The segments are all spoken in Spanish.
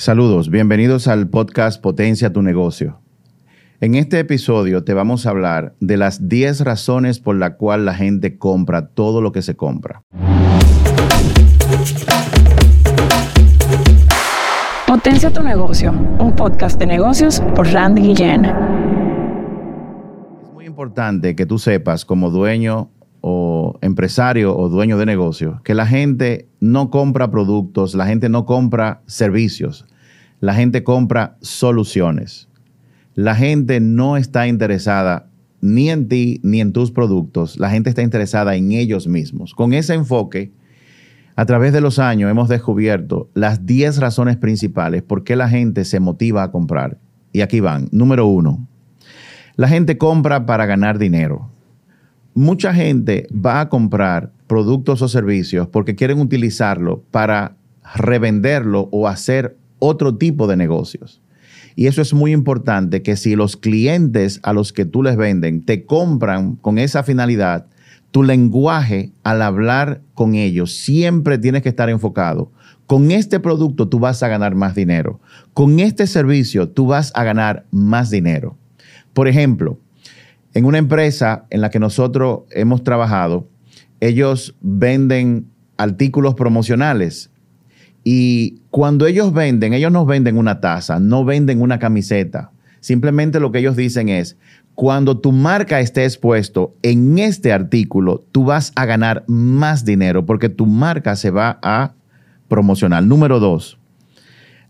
Saludos, bienvenidos al podcast Potencia tu negocio. En este episodio te vamos a hablar de las 10 razones por la cual la gente compra todo lo que se compra. Potencia tu negocio, un podcast de negocios por Randy Guillén. Es muy importante que tú sepas como dueño empresario o dueño de negocio que la gente no compra productos, la gente no compra servicios, la gente compra soluciones. La gente no está interesada ni en ti ni en tus productos, la gente está interesada en ellos mismos. Con ese enfoque, a través de los años hemos descubierto las 10 razones principales por qué la gente se motiva a comprar. Y aquí van. Número uno, la gente compra para ganar dinero. Mucha gente va a comprar productos o servicios porque quieren utilizarlo para revenderlo o hacer otro tipo de negocios. Y eso es muy importante, que si los clientes a los que tú les venden te compran con esa finalidad, tu lenguaje al hablar con ellos siempre tienes que estar enfocado. Con este producto tú vas a ganar más dinero. Con este servicio tú vas a ganar más dinero. Por ejemplo, en una empresa en la que nosotros hemos trabajado, ellos venden artículos promocionales y cuando ellos venden, ellos no venden una taza, no venden una camiseta. Simplemente lo que ellos dicen es, cuando tu marca esté expuesto en este artículo, tú vas a ganar más dinero porque tu marca se va a promocionar. Número dos,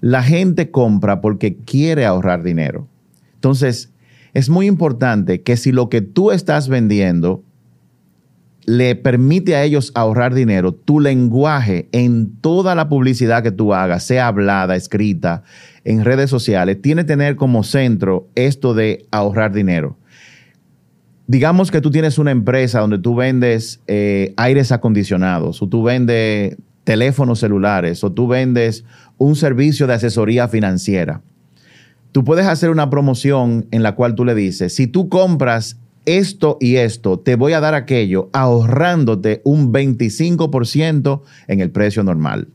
la gente compra porque quiere ahorrar dinero. Entonces, es muy importante que si lo que tú estás vendiendo le permite a ellos ahorrar dinero, tu lenguaje en toda la publicidad que tú hagas, sea hablada, escrita, en redes sociales, tiene que tener como centro esto de ahorrar dinero. Digamos que tú tienes una empresa donde tú vendes eh, aires acondicionados, o tú vendes teléfonos celulares, o tú vendes un servicio de asesoría financiera. Tú puedes hacer una promoción en la cual tú le dices, si tú compras esto y esto, te voy a dar aquello, ahorrándote un 25% en el precio normal.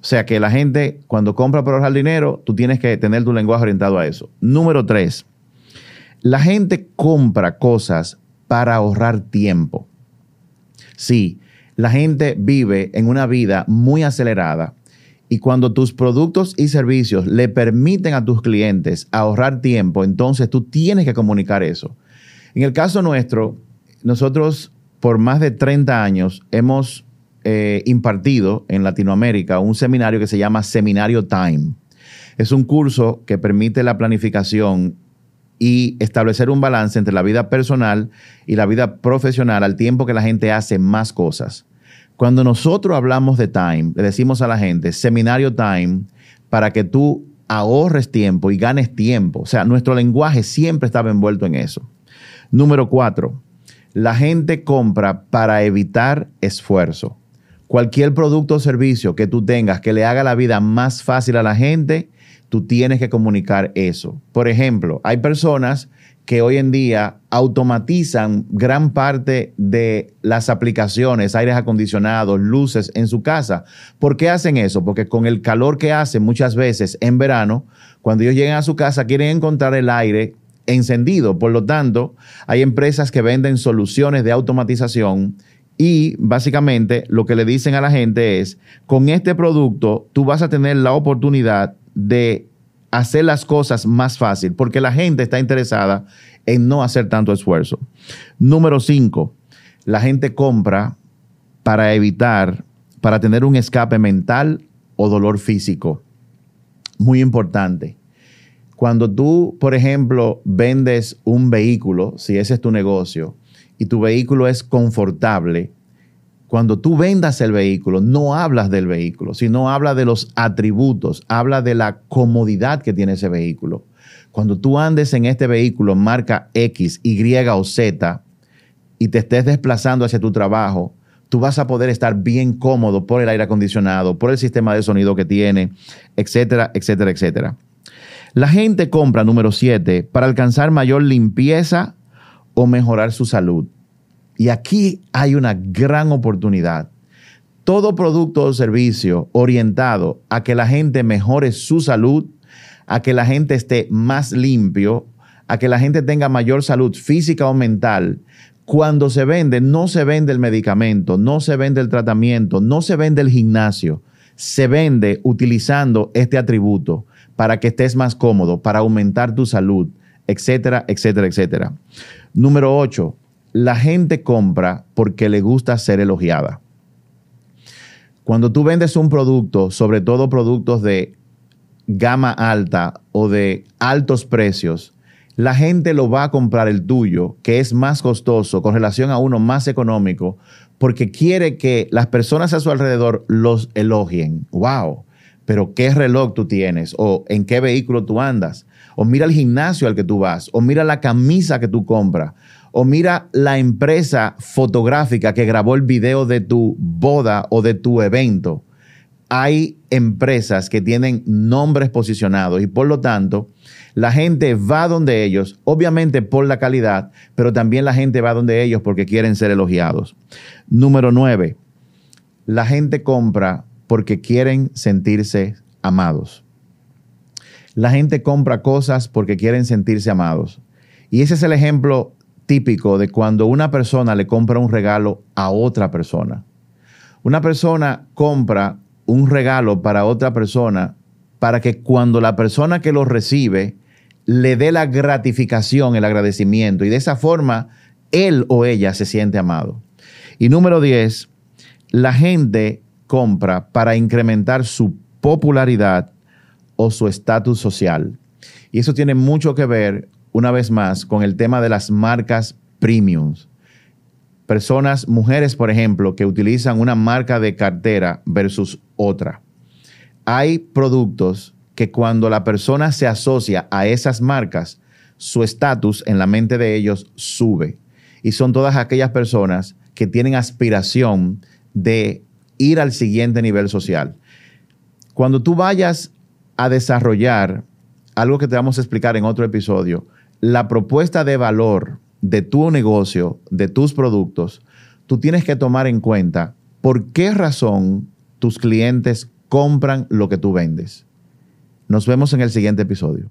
O sea que la gente, cuando compra para ahorrar dinero, tú tienes que tener tu lenguaje orientado a eso. Número tres, la gente compra cosas para ahorrar tiempo. Sí, la gente vive en una vida muy acelerada y cuando tus productos y servicios le permiten a tus clientes ahorrar tiempo, entonces tú tienes que comunicar eso. En el caso nuestro, nosotros por más de 30 años hemos eh, impartido en Latinoamérica un seminario que se llama Seminario Time. Es un curso que permite la planificación y establecer un balance entre la vida personal y la vida profesional al tiempo que la gente hace más cosas. Cuando nosotros hablamos de time, le decimos a la gente, seminario time, para que tú ahorres tiempo y ganes tiempo. O sea, nuestro lenguaje siempre estaba envuelto en eso. Número cuatro, la gente compra para evitar esfuerzo. Cualquier producto o servicio que tú tengas que le haga la vida más fácil a la gente, tú tienes que comunicar eso. Por ejemplo, hay personas que hoy en día automatizan gran parte de las aplicaciones, aires acondicionados, luces en su casa. ¿Por qué hacen eso? Porque con el calor que hace muchas veces en verano, cuando ellos llegan a su casa quieren encontrar el aire encendido. Por lo tanto, hay empresas que venden soluciones de automatización y básicamente lo que le dicen a la gente es, con este producto tú vas a tener la oportunidad de hacer las cosas más fácil, porque la gente está interesada en no hacer tanto esfuerzo. Número cinco, la gente compra para evitar, para tener un escape mental o dolor físico. Muy importante. Cuando tú, por ejemplo, vendes un vehículo, si ese es tu negocio, y tu vehículo es confortable, cuando tú vendas el vehículo, no hablas del vehículo, sino habla de los atributos, habla de la comodidad que tiene ese vehículo. Cuando tú andes en este vehículo marca X, Y o Z y te estés desplazando hacia tu trabajo, tú vas a poder estar bien cómodo por el aire acondicionado, por el sistema de sonido que tiene, etcétera, etcétera, etcétera. La gente compra, número siete, para alcanzar mayor limpieza o mejorar su salud. Y aquí hay una gran oportunidad. todo producto o servicio orientado a que la gente mejore su salud, a que la gente esté más limpio, a que la gente tenga mayor salud física o mental, cuando se vende, no se vende el medicamento, no se vende el tratamiento, no se vende el gimnasio, se vende utilizando este atributo para que estés más cómodo, para aumentar tu salud, etcétera, etcétera, etcétera. Número 8. La gente compra porque le gusta ser elogiada. Cuando tú vendes un producto, sobre todo productos de gama alta o de altos precios, la gente lo va a comprar el tuyo, que es más costoso con relación a uno más económico, porque quiere que las personas a su alrededor los elogien. ¡Wow! Pero qué reloj tú tienes, o en qué vehículo tú andas, o mira el gimnasio al que tú vas, o mira la camisa que tú compras, o mira la empresa fotográfica que grabó el video de tu boda o de tu evento. Hay empresas que tienen nombres posicionados y por lo tanto la gente va donde ellos, obviamente por la calidad, pero también la gente va donde ellos porque quieren ser elogiados. Número nueve, la gente compra porque quieren sentirse amados. La gente compra cosas porque quieren sentirse amados. Y ese es el ejemplo típico de cuando una persona le compra un regalo a otra persona. Una persona compra un regalo para otra persona para que cuando la persona que lo recibe le dé la gratificación, el agradecimiento y de esa forma él o ella se siente amado. Y número 10, la gente compra para incrementar su popularidad o su estatus social. Y eso tiene mucho que ver una vez más con el tema de las marcas premiums. Personas, mujeres, por ejemplo, que utilizan una marca de cartera versus otra. Hay productos que cuando la persona se asocia a esas marcas, su estatus en la mente de ellos sube. Y son todas aquellas personas que tienen aspiración de ir al siguiente nivel social. Cuando tú vayas a desarrollar algo que te vamos a explicar en otro episodio, la propuesta de valor de tu negocio, de tus productos, tú tienes que tomar en cuenta por qué razón tus clientes compran lo que tú vendes. Nos vemos en el siguiente episodio.